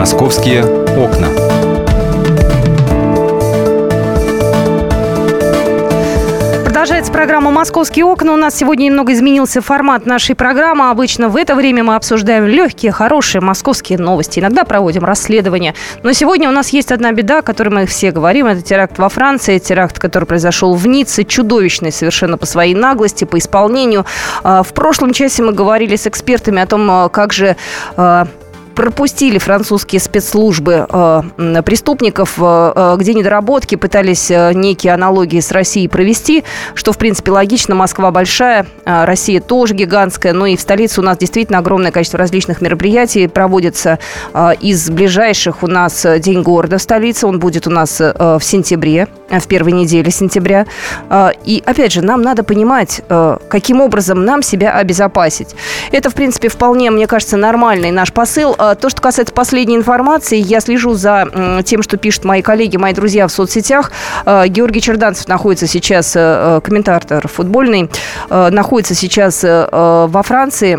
Московские окна. Продолжается программа «Московские окна». У нас сегодня немного изменился формат нашей программы. Обычно в это время мы обсуждаем легкие, хорошие московские новости. Иногда проводим расследования. Но сегодня у нас есть одна беда, о которой мы все говорим. Это теракт во Франции, теракт, который произошел в Ницце. Чудовищный совершенно по своей наглости, по исполнению. А, в прошлом часе мы говорили с экспертами о том, а, как же а, пропустили французские спецслужбы э, преступников, э, э, где недоработки, пытались э, некие аналогии с Россией провести, что, в принципе, логично. Москва большая, э, Россия тоже гигантская, но и в столице у нас действительно огромное количество различных мероприятий проводится. Э, из ближайших у нас День города в столице, он будет у нас э, в сентябре, в первой неделе сентября. Э, и, опять же, нам надо понимать, э, каким образом нам себя обезопасить. Это, в принципе, вполне, мне кажется, нормальный наш посыл. Э, то, что касается последней информации, я слежу за тем, что пишут мои коллеги, мои друзья в соцсетях. Э, Георгий Черданцев находится сейчас, э, комментатор футбольный, находится сейчас во Франции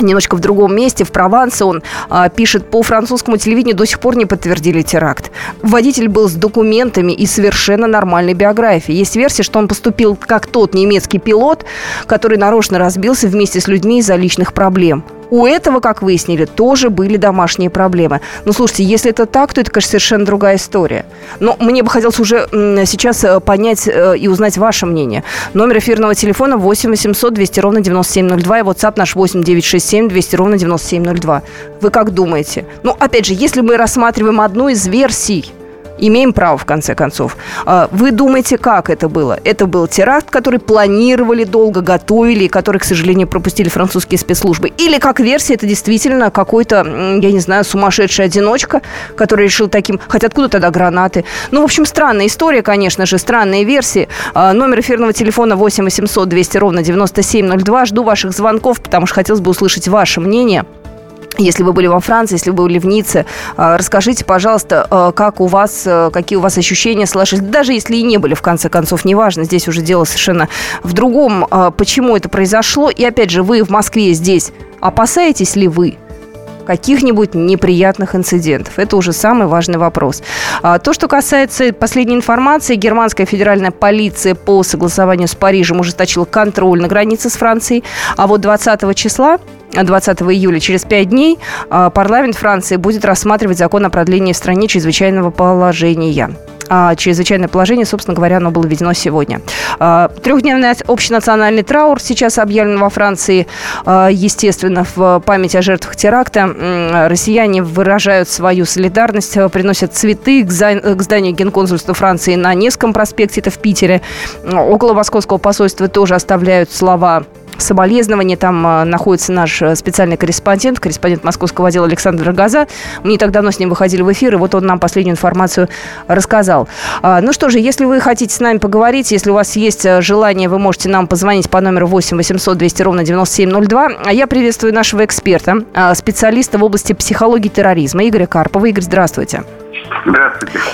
немножко в другом месте, в Провансе. Он а, пишет, по французскому телевидению до сих пор не подтвердили теракт. Водитель был с документами и совершенно нормальной биографией. Есть версия, что он поступил как тот немецкий пилот, который нарочно разбился вместе с людьми из-за личных проблем. У этого, как выяснили, тоже были домашние проблемы. Но слушайте, если это так, то это, конечно, совершенно другая история. Но мне бы хотелось уже сейчас э, понять э, и узнать ваше мнение. Номер эфирного телефона 8 800 200 ровно 9702 и WhatsApp наш 8 967 200 ровно 9702. Вы как думаете? Ну, опять же, если мы рассматриваем одну из версий – имеем право, в конце концов. А, вы думаете, как это было? Это был теракт, который планировали долго, готовили, и который, к сожалению, пропустили французские спецслужбы? Или, как версия, это действительно какой-то, я не знаю, сумасшедший одиночка, который решил таким... Хотя откуда тогда гранаты? Ну, в общем, странная история, конечно же, странные версии. А, номер эфирного телефона 8 800 200 ровно 9702. Жду ваших звонков, потому что хотелось бы услышать ваше мнение. Если вы были во Франции, если вы были в Ницце, а, расскажите, пожалуйста, а, как у вас, а, какие у вас ощущения сложились, даже если и не были, в конце концов, неважно, здесь уже дело совершенно в другом, почему это произошло. И опять же, вы в Москве здесь, опасаетесь ли вы каких-нибудь неприятных инцидентов? Это уже самый важный вопрос. То, что касается последней информации, германская федеральная полиция по согласованию с Парижем ужесточила контроль на границе с Францией, а вот 20 числа 20 июля, через пять дней, а, парламент Франции будет рассматривать закон о продлении в стране чрезвычайного положения а чрезвычайное положение, собственно говоря, оно было введено сегодня. А, трехдневный общенациональный траур сейчас объявлен во Франции. А, естественно, в память о жертвах теракта россияне выражают свою солидарность, приносят цветы к зданию Генконсульства Франции на Невском проспекте, это в Питере. Около московского посольства тоже оставляют слова соболезнования. Там э, находится наш э, специальный корреспондент, корреспондент московского отдела Александр Газа. Мы не так давно с ним выходили в эфир, и вот он нам последнюю информацию рассказал. А, ну что же, если вы хотите с нами поговорить, если у вас есть э, желание, вы можете нам позвонить по номеру 8 800 200 ровно 9702. А я приветствую нашего эксперта, специалиста в области психологии терроризма Игоря Карпова. Игорь, здравствуйте. Здравствуйте.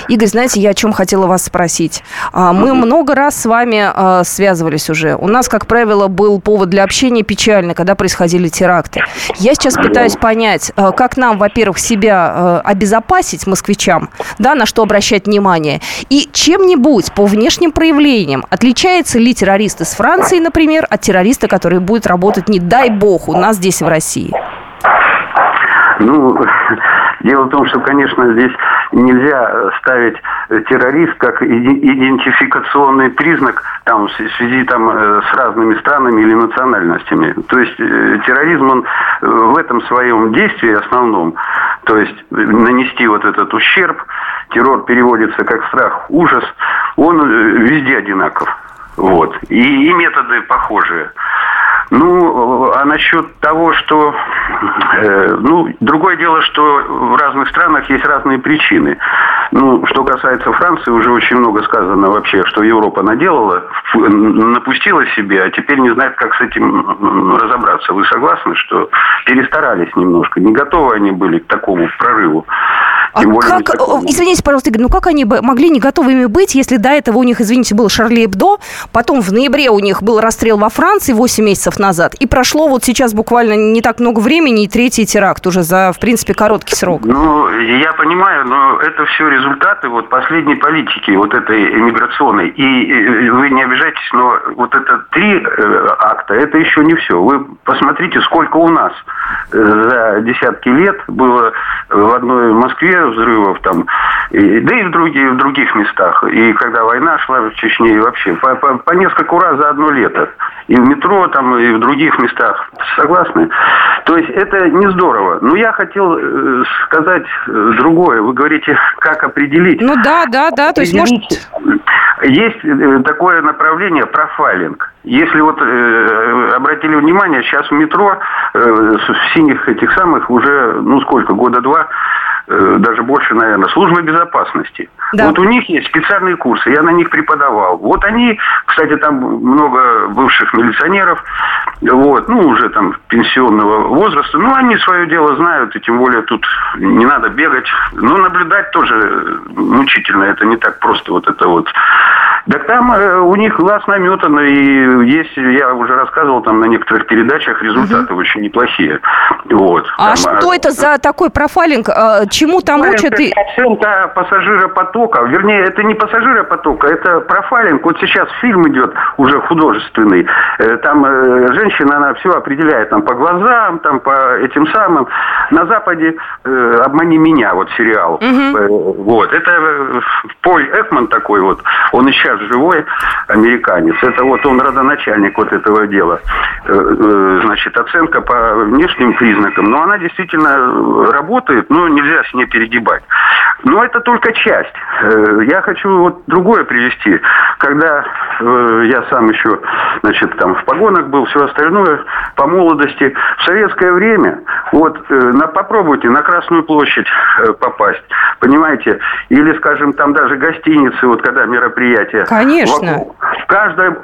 Игорь, знаете, я о чем хотела вас спросить. А, мы много раз с вами а, связывались уже. У нас, как правило, был повод для общения печальный, когда происходили теракты. Я сейчас пытаюсь понять, а, как нам, во-первых, себя обезопасить москвичам, да, на что обращать внимание, и чем-нибудь по внешним проявлениям отличается ли террорист из Франции, например, от террориста, который будет работать, не дай бог, у нас здесь в России? Ну, дело в том, что, конечно, здесь нельзя ставить террорист как идентификационный признак там, в связи там, э, с разными странами или национальностями. То есть э, терроризм, он э, в этом своем действии основном, то есть нанести вот этот ущерб, террор переводится как страх, ужас, он везде одинаков. Вот. И, и методы похожие. Ну, а насчет того, что... Э, ну, другое дело, что в разных странах есть разные причины. Ну, что касается Франции, уже очень много сказано вообще, что Европа наделала, напустила себе, а теперь не знает, как с этим разобраться. Вы согласны, что перестарались немножко? Не готовы они были к такому прорыву? А как, извините, пожалуйста, Игорь, ну как они могли не готовыми быть, если до этого у них, извините, был Шарли Эбдо, потом в ноябре у них был расстрел во Франции 8 месяцев назад, и прошло вот сейчас буквально не так много времени, и третий теракт уже за, в принципе, короткий срок. Ну, я понимаю, но это все результаты вот последней политики, вот этой иммиграционной. И вы не обижайтесь, но вот это три э, акта, это еще не все. Вы посмотрите, сколько у нас э, за десятки лет было в одной Москве взрывов там, и, да и в, других, в других местах. И когда война шла в Чечне, и вообще по, по, по несколько раз за одно лето. И в метро, там, и в других местах. Согласны? То есть это не здорово. Но я хотел э, сказать э, другое. Вы говорите, как определить. Ну да, да, да. То есть может... Есть э, такое направление профайлинг. Если вот э, обратили внимание, сейчас в метро э, в синих этих самых уже, ну сколько, года два, э, даже больше, наверное, служба безопасности. Да. Вот у них есть специальные курсы, я на них преподавал. Вот они, кстати, там много бывших милиционеров, вот, ну, уже там пенсионного возраста, ну, они свое дело знают, и тем более тут не надо бегать. Но наблюдать тоже мучительно, это не так просто вот это вот да там э, у них глаз наметан, и есть, я уже рассказывал там на некоторых передачах, результаты угу. очень неплохие. Вот, а там, что а... это за такой профайлинг? А, чему там учат? Это оценка пассажиропотока. Вернее, это не пассажиропотока, это профайлинг. Вот сейчас фильм идет уже художественный. Э, там э, женщина, она все определяет там по глазам, там по этим самым. На Западе э, «Обмани меня», вот сериал. Угу. Вот. Это Поль Экман такой вот. Он еще сейчас живой американец. Это вот он родоначальник вот этого дела. Э, э, значит, оценка по внешним признакам. Но она действительно работает, но нельзя с ней перегибать. Но это только часть. Э, я хочу вот другое привести. Когда я сам еще, значит, там в погонах был, все остальное, по молодости, в советское время, вот на, попробуйте на Красную площадь попасть, понимаете, или, скажем, там даже гостиницы, вот когда мероприятие Конечно. Вокруг. Каждое,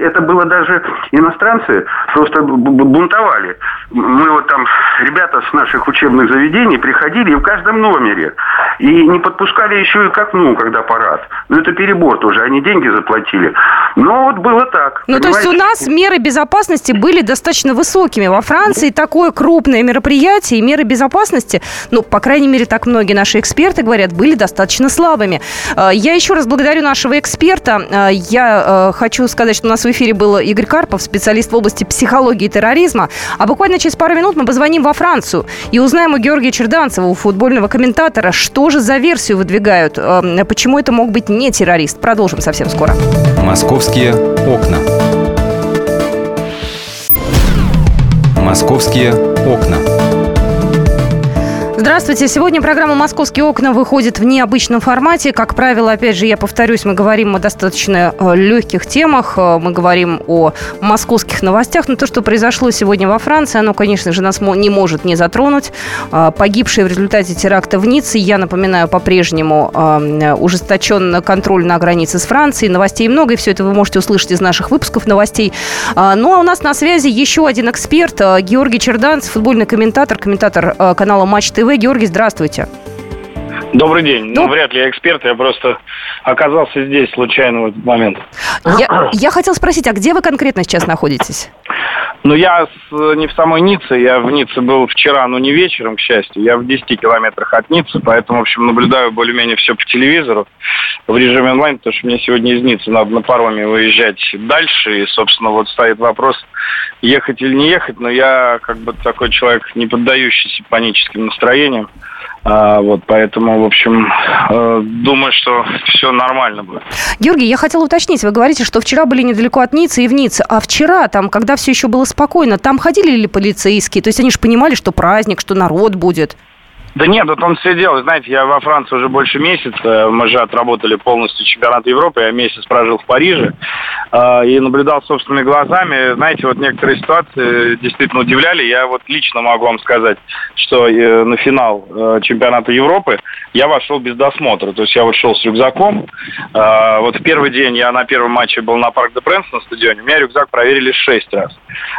это было даже иностранцы просто бунтовали. Мы вот там, ребята с наших учебных заведений приходили и в каждом номере. И не подпускали еще и к окну, когда парад. Ну, это перебор тоже, они деньги заплатили. Но вот было так. Ну, то есть у нас меры безопасности были достаточно высокими. Во Франции такое крупное мероприятие и меры безопасности, ну, по крайней мере, так многие наши эксперты говорят, были достаточно слабыми. Э, я еще раз благодарю нашего эксперта. Э, я э, хочу сказать, что у нас в эфире был Игорь Карпов, специалист в области психологии и терроризма. А буквально через пару минут мы позвоним во Францию и узнаем у Георгия Черданцева, у футбольного комментатора, что же за версию выдвигают, почему это мог быть не террорист. Продолжим совсем скоро. Московские окна. Московские окна. Здравствуйте. Сегодня программа «Московские окна» выходит в необычном формате. Как правило, опять же, я повторюсь, мы говорим о достаточно э, легких темах. Э, мы говорим о московских новостях. Но то, что произошло сегодня во Франции, оно, конечно же, нас не может не затронуть. Э, погибшие в результате теракта в Ницце, я напоминаю, по-прежнему ужесточен контроль на границе с Францией. Новостей много, и все это вы можете услышать из наших выпусков новостей. Ну, а у нас на связи еще один эксперт, Георгий Черданцев, футбольный комментатор, комментатор канала Матч ТВ. Георгий, здравствуйте. Добрый день. Ну, ну, вряд ли я эксперт, я просто оказался здесь случайно в этот момент. Я, я хотел спросить, а где вы конкретно сейчас находитесь? Ну, я с, не в самой Ницце, я в Ницце был вчера, но не вечером, к счастью. Я в 10 километрах от Ниццы, поэтому, в общем, наблюдаю более-менее все по телевизору в режиме онлайн, потому что мне сегодня из Ниццы надо на пароме выезжать дальше, и, собственно, вот стоит вопрос, ехать или не ехать, но я как бы такой человек, не поддающийся паническим настроениям. А, вот, поэтому, в общем, э, думаю, что все нормально будет. Георгий, я хотела уточнить. Вы говорите, что вчера были недалеко от Ниццы и в Ницце. А вчера, там, когда все еще было спокойно, там ходили ли полицейские? То есть они же понимали, что праздник, что народ будет? Да нет, вот он все делал. Знаете, я во Франции уже больше месяца. Мы же отработали полностью чемпионат Европы. Я месяц прожил в Париже э, и наблюдал собственными глазами. Знаете, вот некоторые ситуации действительно удивляли. Я вот лично могу вам сказать, что э, на финал э, чемпионата Европы я вошел без досмотра. То есть я вошел с рюкзаком. Э, вот в первый день я на первом матче был на Парк де Пренс на стадионе. У меня рюкзак проверили шесть раз.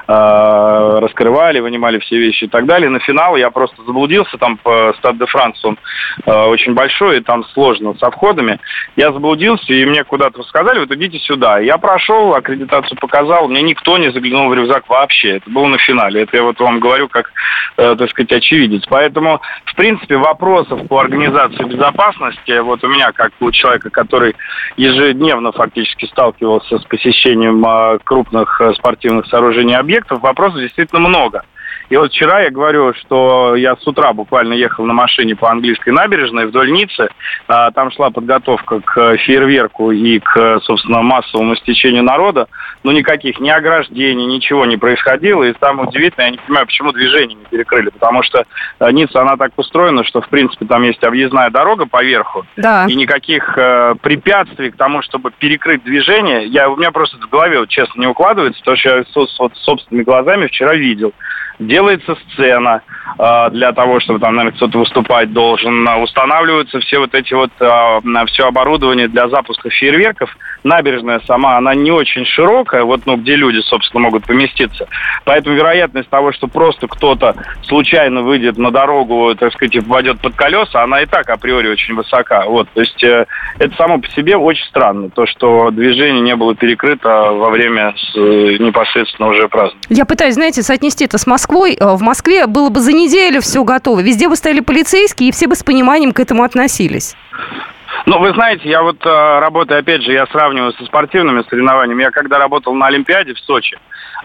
Э, раскрывали, вынимали все вещи и так далее. На финал я просто заблудился там по Стад де Франс, он очень большой, и там сложно с обходами. Я заблудился, и мне куда-то сказали, вот идите сюда. Я прошел, аккредитацию показал, мне никто не заглянул в рюкзак вообще. Это было на финале. Это я вот вам говорю как, так сказать, очевидец. Поэтому, в принципе, вопросов по организации безопасности, вот у меня, как у человека, который ежедневно фактически сталкивался с посещением крупных спортивных сооружений объектов, вопросов действительно много. И вот вчера я говорю, что я с утра буквально ехал на машине по английской набережной вдоль Ниццы. А, там шла подготовка к фейерверку и к, собственно, массовому стечению народа. Но никаких ни ограждений, ничего не происходило. И самое удивительное, я не понимаю, почему движение не перекрыли. Потому что а, Ницца, она так устроена, что, в принципе, там есть объездная дорога поверху. Да. И никаких э, препятствий к тому, чтобы перекрыть движение, я, у меня просто в голове, вот, честно, не укладывается, то, что я собственными глазами вчера видел делается сцена э, для того, чтобы там, наверное, кто-то выступать должен. Устанавливаются все вот эти вот, э, все оборудование для запуска фейерверков. Набережная сама, она не очень широкая, вот, ну, где люди, собственно, могут поместиться. Поэтому вероятность того, что просто кто-то случайно выйдет на дорогу, так сказать, и впадет под колеса, она и так априори очень высока. Вот, то есть э, это само по себе очень странно, то, что движение не было перекрыто во время с, э, непосредственно уже празднования. Я пытаюсь, знаете, соотнести это с Москвой Москвой, э, в Москве было бы за неделю все готово. Везде бы стояли полицейские, и все бы с пониманием к этому относились. Ну, вы знаете, я вот э, работаю, опять же, я сравниваю со спортивными соревнованиями. Я когда работал на Олимпиаде в Сочи,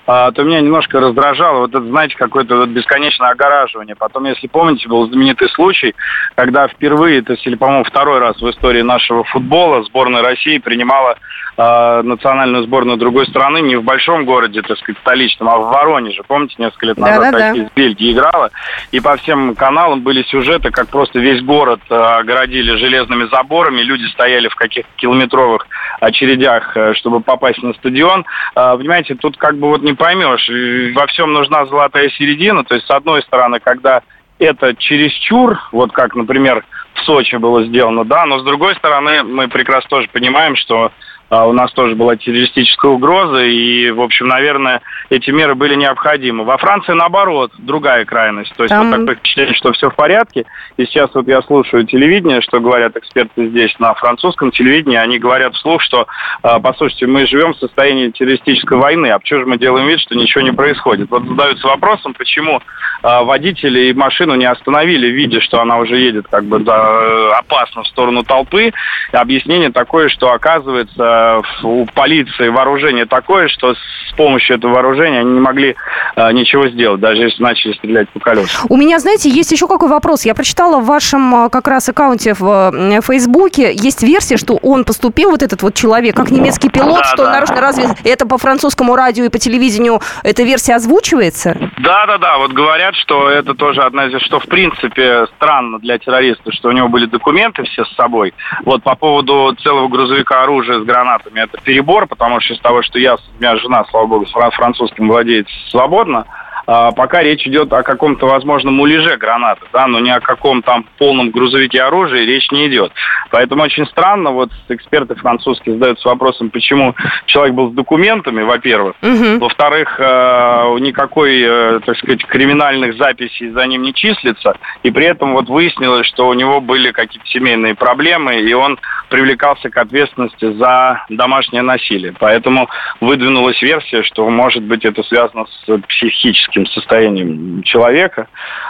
э, то меня немножко раздражало вот это, знаете, какое-то вот бесконечное огораживание. Потом, если помните, был знаменитый случай, когда впервые, то есть, или, по-моему, второй раз в истории нашего футбола сборная России принимала э, национальную сборную другой страны не в большом городе, так сказать, столичном, а в Воронеже. Помните, несколько лет назад да, да, да. Бельгии играла, и по всем каналам были сюжеты, как просто весь город э, огородили железными заборами, люди стояли в каких-то километровых очередях, э, чтобы попасть на стадион. Э, понимаете, тут как бы вот не поймешь, во всем нужна золотая середина, то есть с одной стороны, когда это чересчур, вот как, например, в Сочи было сделано, да, но с другой стороны, мы прекрасно тоже понимаем, что а у нас тоже была террористическая угроза, и, в общем, наверное, эти меры были необходимы. Во Франции, наоборот, другая крайность. То есть Там... вот такое впечатление, что все в порядке. И сейчас вот я слушаю телевидение, что говорят эксперты здесь на французском телевидении. Они говорят вслух, что, а, послушайте, мы живем в состоянии террористической войны, а почему же мы делаем вид, что ничего не происходит? Вот задаются вопросом, почему а, водители и машину не остановили, видя, что она уже едет как бы да, опасно в сторону толпы. Объяснение такое, что оказывается у полиции вооружение такое, что с помощью этого вооружения они не могли э, ничего сделать, даже если начали стрелять по колесам. У меня, знаете, есть еще какой вопрос. Я прочитала в вашем э, как раз аккаунте в Фейсбуке, есть версия, что он поступил, вот этот вот человек, как немецкий пилот, да, что да. наружно разве это по французскому радио и по телевидению эта версия озвучивается? Да, да, да. Вот говорят, что это тоже одна из что в принципе странно для террориста, что у него были документы все с собой. Вот по поводу целого грузовика оружия с гранатами это перебор, потому что из того, что я, у меня жена, слава богу, французским владеет свободно, пока речь идет о каком-то возможном муляже гранаты, да, но ни о каком там полном грузовике оружия речь не идет. Поэтому очень странно, вот эксперты французские задаются вопросом, почему человек был с документами, во-первых, угу. во-вторых, э, никакой, э, так сказать, криминальных записей за ним не числится, и при этом вот выяснилось, что у него были какие-то семейные проблемы, и он привлекался к ответственности за домашнее насилие. Поэтому выдвинулась версия, что, может быть, это связано с психическим психическим состоянием человека.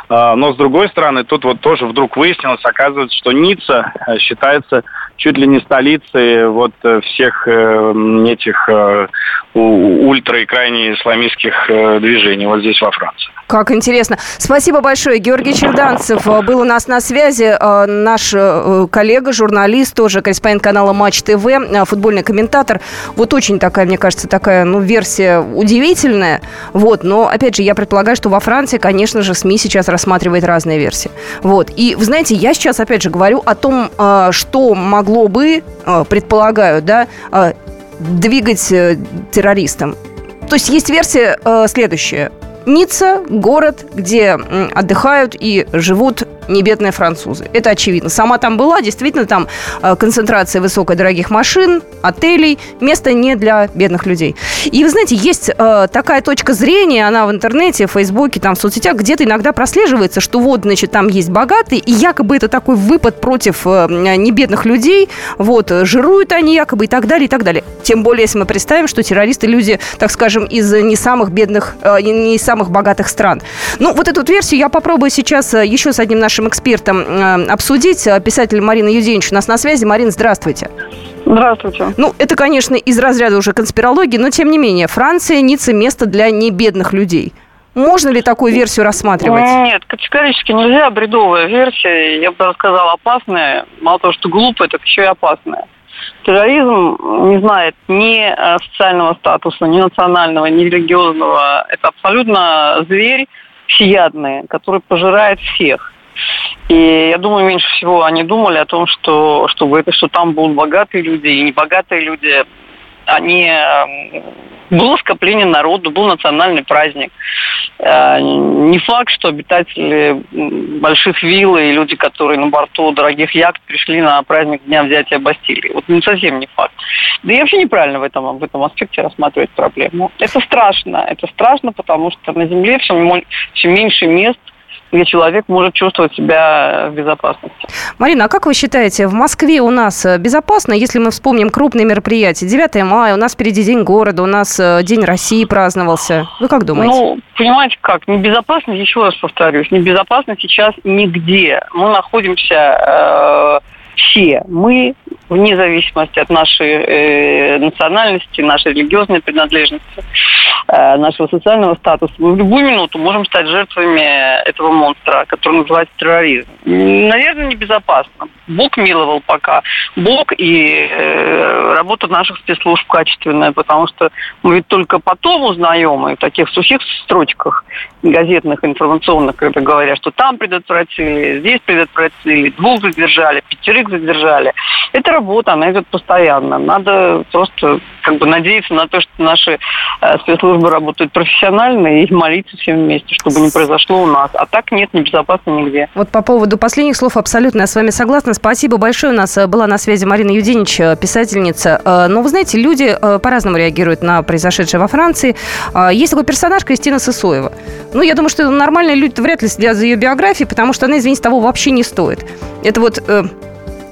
А, но, с другой стороны, тут вот тоже вдруг выяснилось, оказывается, что Ницца э, считается чуть ли не столицей вот э, всех э, этих ультра и крайне исламистских движений вот здесь во Франции. Как интересно. Спасибо большое. Георгий Черданцев был у нас на связи. Наш коллега, журналист, тоже корреспондент канала Матч ТВ, футбольный комментатор. Вот очень такая, мне кажется, такая, ну, версия удивительная. Вот, но, опять же, я предполагаю, что во Франции, конечно же, СМИ сейчас рассматривает разные версии. Вот. И, вы знаете, я сейчас, опять же, говорю о том, что могло бы, предполагаю, да, двигать э, террористам. То есть есть версия следующая Ницца – город, где отдыхают и живут небедные французы. Это очевидно. Сама там была, действительно, там э, концентрация высокой дорогих машин, отелей, место не для бедных людей. И вы знаете, есть э, такая точка зрения, она в интернете, в Фейсбуке, там в соцсетях, где-то иногда прослеживается, что вот, значит, там есть богатые, и якобы это такой выпад против э, небедных людей, вот, жируют они якобы и так далее, и так далее. Тем более, если мы представим, что террористы люди, так скажем, из не самых бедных, не из самых богатых стран. Ну, вот эту вот версию я попробую сейчас еще с одним нашим экспертом э, обсудить. Э, писатель Марина Юденич у нас на связи. Марина, здравствуйте. Здравствуйте. Ну, это, конечно, из разряда уже конспирологии, но тем не менее, Франция, Ницца – место для небедных людей. Можно ли такую версию рассматривать? Нет, категорически нельзя. Бредовая версия, я бы сказала, опасная. Мало того, что глупая, так еще и опасная. Терроризм не знает ни э, социального статуса, ни национального, ни религиозного. Это абсолютно зверь всеядный, который пожирает всех. И я думаю, меньше всего они думали о том, что, чтобы это, что там будут богатые люди и небогатые люди. Они эм, было скопление народу, был национальный праздник. Э, не факт, что обитатели больших вилл и люди, которые на борту дорогих яхт пришли на праздник Дня взятия Бастилии. Вот не совсем не факт. Да и вообще неправильно в этом, в этом аспекте рассматривать проблему. Это страшно. Это страшно, потому что на Земле все, все меньше мест где человек может чувствовать себя в безопасности. Марина, а как вы считаете, в Москве у нас э, безопасно, если мы вспомним крупные мероприятия? 9 мая, у нас впереди День города, у нас э, День России праздновался. Вы как думаете? Ну, понимаете как, небезопасно, еще раз повторюсь, небезопасно сейчас нигде. Мы находимся э, все. Мы вне зависимости от нашей э, национальности, нашей религиозной принадлежности, э, нашего социального статуса, мы в любую минуту можем стать жертвами этого монстра, который называется терроризм. Наверное, небезопасно. Бог миловал пока. Бог и э, работа наших спецслужб качественная, потому что мы ведь только потом узнаем, и в таких сухих строчках газетных, информационных, когда говорят, что там предотвратили, здесь предотвратили, двух задержали, пятерых задержали. Это работа, она идет постоянно. Надо просто как бы надеяться на то, что наши э, спецслужбы работают профессионально и молиться всем вместе, чтобы не произошло у нас. А так нет, небезопасно нигде. Вот по поводу последних слов абсолютно я с вами согласна. Спасибо большое. У нас э, была на связи Марина Юдинич, э, писательница. Но вы знаете, люди по-разному реагируют на произошедшее во Франции. Есть такой персонаж Кристина Сысоева. Ну, я думаю, что нормальные люди вряд ли следят за ее биографией, потому что она, извините, того вообще не стоит. Это вот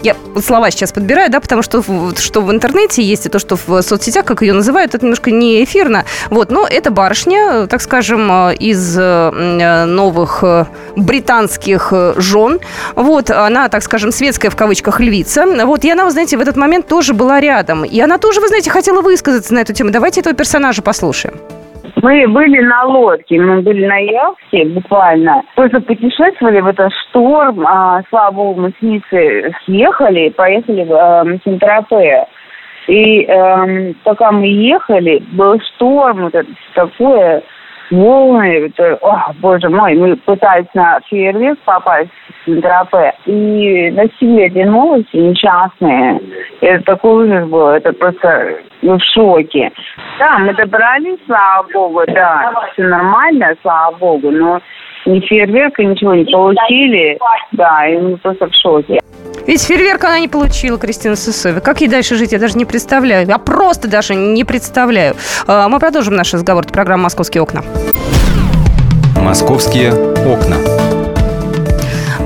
я слова сейчас подбираю, да, потому что, что в интернете есть, и то, что в соцсетях, как ее называют, это немножко не эфирно. Вот, но это барышня, так скажем, из э, новых э, британских э, жен. Вот, она, так скажем, светская в кавычках львица. Вот, и она, вы знаете, в этот момент тоже была рядом. И она тоже, вы знаете, хотела высказаться на эту тему. Давайте этого персонажа послушаем. Мы были на лодке, мы были на яхте буквально. Просто путешествовали в этот шторм. А, слава богу, мы с Ниццы съехали, поехали в э, Сентропе. И э, пока мы ехали, был шторм, вот это такое волны, это, о, боже мой, мы пытались на фейерверк попасть в Сентропе, и носили эти новости несчастные. Это такой ужас был, это просто ну, в шоке. Да, мы добрались, слава богу, да, все нормально, слава богу, но ни фейерверка, ничего не получили, да, и мы просто в шоке. Ведь фейерверк она не получила, Кристина Сысоева. Как ей дальше жить, я даже не представляю. Я просто даже не представляю. А, мы продолжим наш разговор. Это программа «Московские окна». «Московские окна».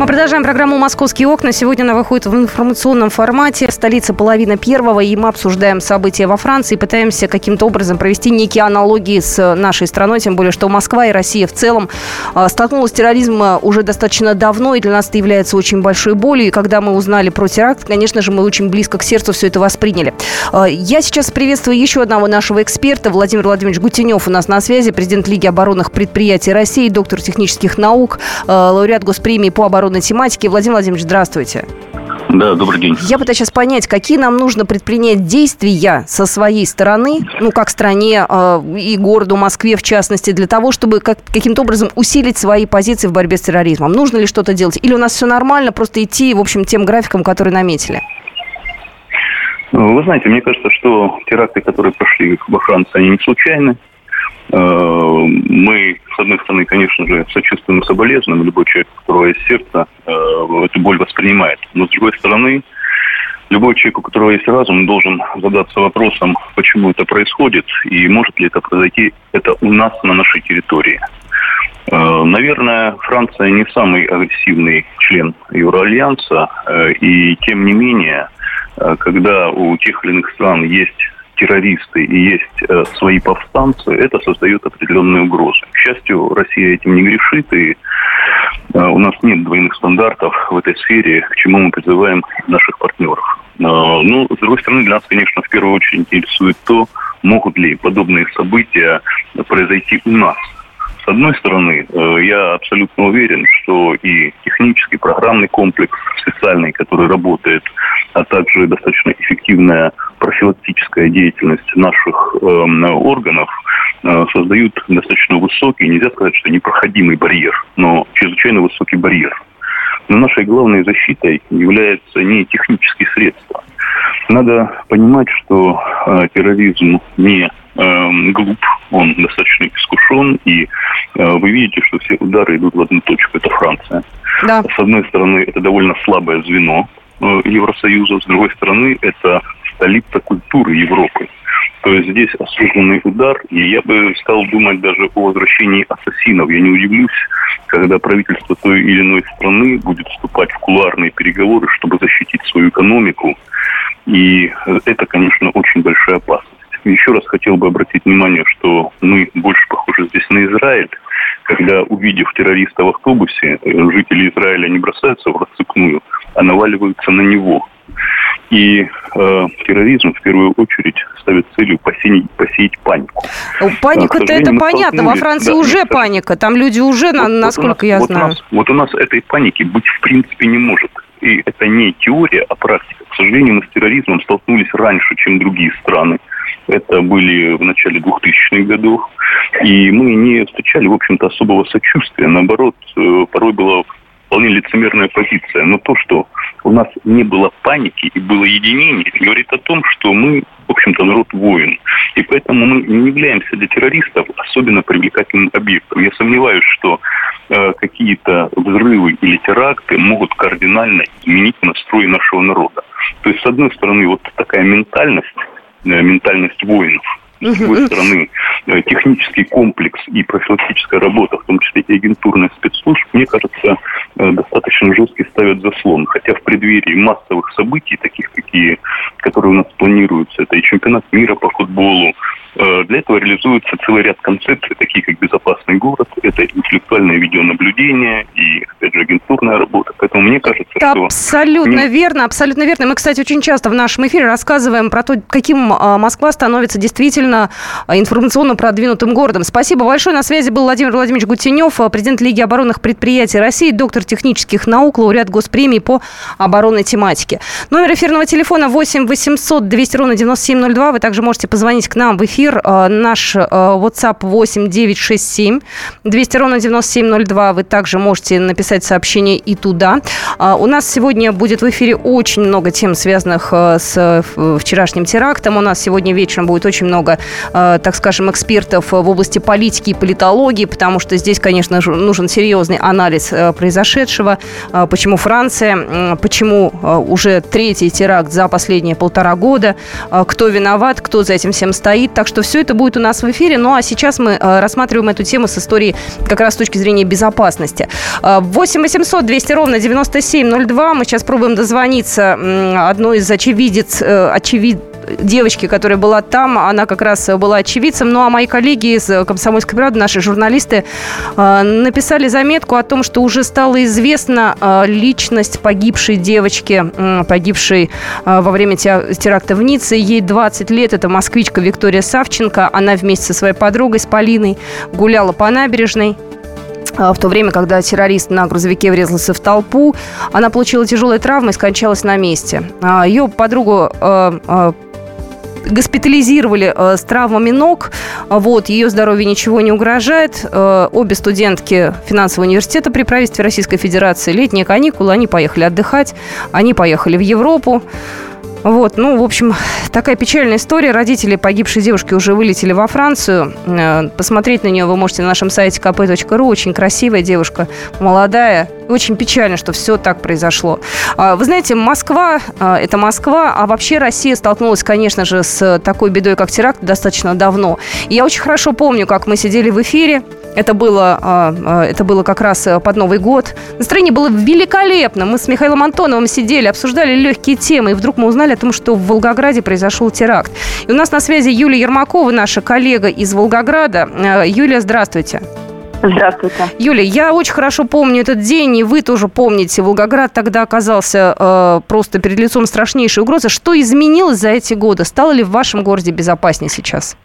Мы продолжаем программу «Московские окна». Сегодня она выходит в информационном формате. Столица половина первого, и мы обсуждаем события во Франции, пытаемся каким-то образом провести некие аналогии с нашей страной, тем более, что Москва и Россия в целом а, столкнулась с терроризмом уже достаточно давно, и для нас это является очень большой болью. И когда мы узнали про теракт, конечно же, мы очень близко к сердцу все это восприняли. А, я сейчас приветствую еще одного нашего эксперта, Владимир Владимирович Гутенев у нас на связи, президент Лиги оборонных предприятий России, доктор технических наук, а, лауреат госпремии по обороне международной тематики. Владимир Владимирович, здравствуйте. Да, добрый день. Я пытаюсь сейчас понять, какие нам нужно предпринять действия со своей стороны, ну, как стране э, и городу Москве, в частности, для того, чтобы как, каким-то образом усилить свои позиции в борьбе с терроризмом. Нужно ли что-то делать? Или у нас все нормально, просто идти, в общем, тем графиком, который наметили? Вы знаете, мне кажется, что теракты, которые прошли во Франции, они не случайны. Мы, с одной стороны, конечно же, сочувствуем и соболезнуем. Любой человек, у которого есть сердце, эту боль воспринимает. Но, с другой стороны, любой человек, у которого есть разум, должен задаться вопросом, почему это происходит и может ли это произойти это у нас на нашей территории. Э, наверное, Франция не самый агрессивный член Евроальянса, э, и тем не менее, э, когда у тех или иных стран есть террористы и есть свои повстанцы, это создает определенные угрозы. К счастью, Россия этим не грешит, и у нас нет двойных стандартов в этой сфере, к чему мы призываем наших партнеров. Ну, с другой стороны, для нас, конечно, в первую очередь интересует то, могут ли подобные события произойти у нас – с одной стороны, э, я абсолютно уверен, что и технический программный комплекс специальный, который работает, а также достаточно эффективная профилактическая деятельность наших э, органов э, создают достаточно высокий, нельзя сказать, что непроходимый барьер, но чрезвычайно высокий барьер. Но нашей главной защитой является не технические средства. Надо понимать, что э, терроризм не э, глуп, он достаточно искушен, и э, вы видите, что все удары идут в одну точку, это Франция. Да. С одной стороны, это довольно слабое звено э, Евросоюза, с другой стороны, это столица культуры Европы. То есть здесь осознанный удар, и я бы стал думать даже о возвращении ассасинов. Я не удивлюсь, когда правительство той или иной страны будет вступать в кулуарные переговоры, чтобы защитить свою экономику. И это, конечно, очень большая опасность. Еще раз хотел бы обратить внимание, что мы больше похожи здесь на Израиль, когда, увидев террориста в автобусе, жители Израиля не бросаются в рассыпную, а наваливаются на него. И э, терроризм в первую очередь ставит целью посеять, посеять панику. Ну, паника-то это понятно. Во Франции да, уже нет, паника. Там люди уже, вот, насколько вот нас, я вот знаю. Нас, вот у нас этой паники быть в принципе не может. И это не теория, а практика. К сожалению, мы с терроризмом столкнулись раньше, чем другие страны. Это были в начале 2000-х годов. И мы не встречали, в общем-то, особого сочувствия. Наоборот, э, порой была вполне лицемерная позиция. Но то, что у нас не было паники и было единение, говорит о том, что мы, в общем-то, народ воин. И поэтому мы не являемся для террористов особенно привлекательным объектом. Я сомневаюсь, что э, какие-то взрывы или теракты могут кардинально изменить настрой нашего народа. То есть, с одной стороны, вот такая ментальность, ментальность воинов – с другой стороны, э, технический комплекс и профилактическая работа, в том числе и агентурная спецслужб, мне кажется, э, достаточно жесткий ставят заслон. Хотя в преддверии массовых событий, таких какие, которые у нас планируются, это и чемпионат мира по футболу, Э, для этого реализуется целый ряд концепций, такие как безопасный город, это интеллектуальное видеонаблюдение и, опять же, агентурная работа. Поэтому мне кажется, это что... Абсолютно верно, абсолютно верно. Мы, кстати, очень часто в нашем эфире рассказываем про то, каким а, Москва становится действительно а, информационно продвинутым городом. Спасибо большое. На связи был Владимир Владимирович Гутенев, а, президент Лиги оборонных предприятий России, доктор технических наук, лауреат госпремии по оборонной тематике. Номер эфирного телефона 8 800 200 ровно 9702. Вы также можете позвонить к нам в эфир эфир. Э, наш э, WhatsApp 8 967 200 ровно 9702. Вы также можете написать сообщение и туда. Э, у нас сегодня будет в эфире очень много тем, связанных с вчерашним терактом. У нас сегодня вечером будет очень много, так скажем, экспертов в области политики и политологии, потому что здесь, конечно, нужен серьезный анализ произошедшего. Почему Франция, почему уже третий теракт за последние полтора года, кто виноват, кто за этим всем стоит. Так что все это будет у нас в эфире. Ну а сейчас мы э, рассматриваем эту тему с историей как раз с точки зрения безопасности. 8 800 200 ровно 9702. Мы сейчас пробуем дозвониться одной из очевидец, э, очевид, девочки, которая была там, она как раз была очевидцем. Ну, а мои коллеги из «Комсомольской правды», наши журналисты, э, написали заметку о том, что уже стало известна э, личность погибшей девочки, погибшей э, во время теракта в Ницце. Ей 20 лет, это москвичка Виктория Савченко. Она вместе со своей подругой, с Полиной, гуляла по набережной в то время, когда террорист на грузовике врезался в толпу, она получила тяжелые травмы и скончалась на месте. Ее подругу госпитализировали э, с травмами ног. Вот, ее здоровью ничего не угрожает. Э, обе студентки финансового университета при правительстве Российской Федерации. Летние каникулы, они поехали отдыхать, они поехали в Европу. Вот, ну, в общем, такая печальная история. Родители погибшей девушки уже вылетели во Францию. Э, посмотреть на нее вы можете на нашем сайте kp.ru. Очень красивая девушка, молодая. Очень печально, что все так произошло. А, вы знаете, Москва э, – это Москва, а вообще Россия столкнулась, конечно же, с такой бедой, как теракт, достаточно давно. И я очень хорошо помню, как мы сидели в эфире, это было, а, а, это было как раз э, под Новый год. Настроение было великолепно. Мы с Михаилом Антоновым сидели, обсуждали легкие темы, и вдруг мы узнали о том, что в Волгограде произошел теракт. И у нас на связи Юлия Ермакова, наша коллега из Волгограда. Э, Юлия, здравствуйте. Здравствуйте. Юля, я очень хорошо помню этот день, и вы тоже помните. Волгоград тогда оказался э, просто перед лицом страшнейшей угрозы. Что изменилось за эти годы? Стало ли в вашем городе безопаснее сейчас?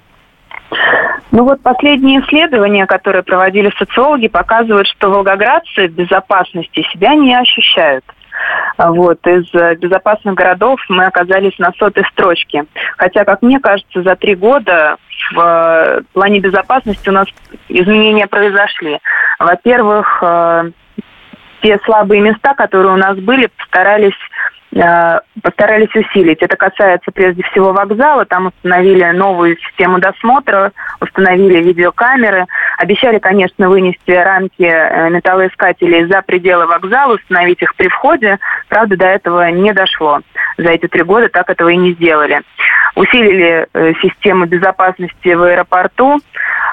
Ну вот последние исследования, которые проводили социологи, показывают, что волгоградцы в безопасности себя не ощущают. Вот. Из безопасных городов мы оказались на сотой строчке. Хотя, как мне кажется, за три года в плане безопасности у нас изменения произошли. Во-первых, э, те слабые места, которые у нас были, постарались Э, постарались усилить. Это касается прежде всего вокзала. Там установили новую систему досмотра, установили видеокамеры. Обещали, конечно, вынести рамки э, металлоискателей за пределы вокзала, установить их при входе. Правда, до этого не дошло. За эти три года так этого и не сделали. Усилили э, систему безопасности в аэропорту.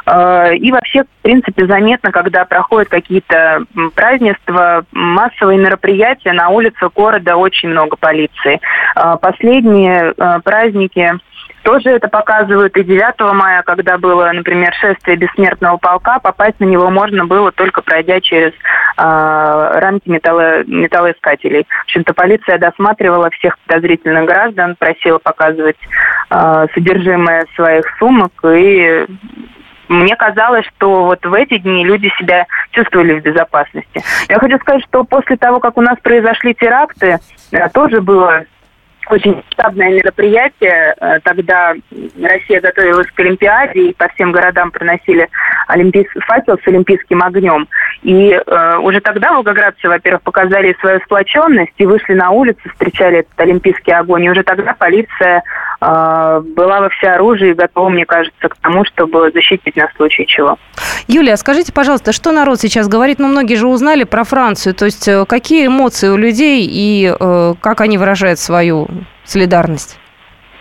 Э, и вообще, в принципе, заметно, когда проходят какие-то празднества, массовые мероприятия, на улицах города очень много полиции. Э, последние э, праздники тоже это показывают. И 9 мая, когда было, например, шествие бессмертного полка, попасть на него можно было только пройдя через э, рамки металло, металлоискателей. В общем-то, полиция досматривала всех подозрительных граждан, просила показывать э, содержимое своих сумок и мне казалось, что вот в эти дни люди себя чувствовали в безопасности. Я хочу сказать, что после того, как у нас произошли теракты, э, тоже было очень масштабное мероприятие. Э, тогда Россия готовилась к Олимпиаде, и по всем городам проносили олимпийс... факел с олимпийским огнем. И э, уже тогда волгоградцы, во-первых, показали свою сплоченность и вышли на улицу, встречали этот олимпийский огонь. И уже тогда полиция была во всеоружии и готова, мне кажется, к тому, чтобы защитить нас в случае чего. Юлия, скажите, пожалуйста, что народ сейчас говорит? Ну, многие же узнали про Францию. То есть э, какие эмоции у людей и э, как они выражают свою солидарность?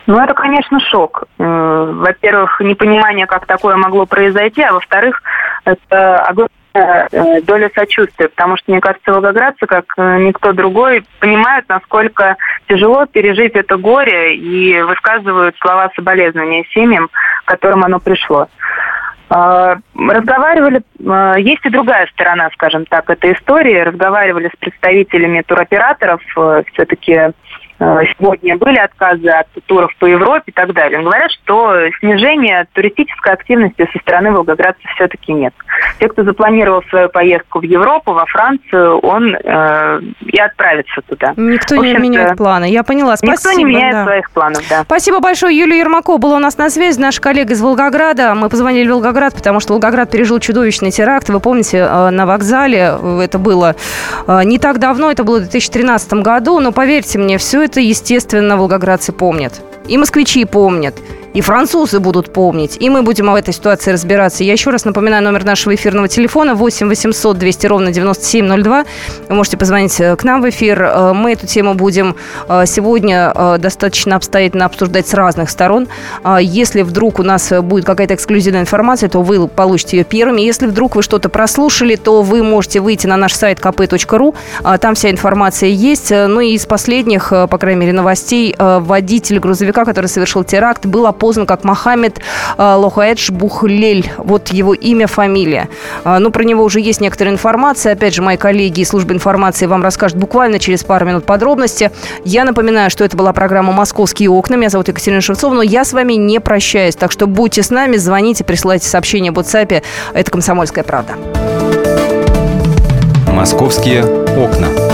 Ну, это, конечно, шок. Э, во-первых, непонимание, как такое могло произойти, а во-вторых, это огромная э, доля сочувствия, потому что, мне кажется, волгоградцы, как э, никто другой, понимают, насколько тяжело пережить это горе и высказывают слова соболезнования семьям, которым оно пришло. Разговаривали, есть и другая сторона, скажем так, этой истории. Разговаривали с представителями туроператоров. Все-таки Э, сегодня были отказы от туров по Европе и так далее. Говорят, что снижения туристической активности со стороны волгоградцев все-таки нет. Те, кто запланировал свою поездку в Европу, во Францию, он э, и отправится туда. Никто не меняет планы. Я поняла. Спасибо. Никто не меняет да. своих планов, да. Спасибо большое. Юлия Ермакова была у нас на связи, наш коллега из Волгограда. Мы позвонили в Волгоград, потому что Волгоград пережил чудовищный теракт. Вы помните, э, на вокзале это было э, не так давно, это было в 2013 году, но поверьте мне, все это, естественно, волгоградцы помнят. И москвичи помнят. И французы будут помнить. И мы будем в этой ситуации разбираться. Я еще раз напоминаю номер нашего эфирного телефона 8 800 200 ровно 9702. Вы можете позвонить э, к нам в эфир. Э, мы эту тему будем э, сегодня достаточно обстоятельно обсуждать с разных сторон. Если вдруг у нас будет какая-то эксклюзивная информация, то вы получите ее первыми. Если вдруг вы что-то прослушали, то вы можете выйти на наш сайт kp.ru. Там вся информация есть. Ну и из последних, по крайней мере, новостей, водитель грузовика, который совершил теракт, был опознан как Мохаммед э, Лохаэдж Бухлель. Вот его имя, фамилия. Э, ну, про него уже есть некоторая информация. Опять же, мои коллеги из службы информации вам расскажут буквально через пару минут подробности. Я напоминаю, что это была программа «Московские окна». Меня зовут Екатерина Шевцова, но я с вами не прощаюсь. Так что будьте с нами, звоните, присылайте сообщения в WhatsApp. Это «Комсомольская правда». «Московские окна».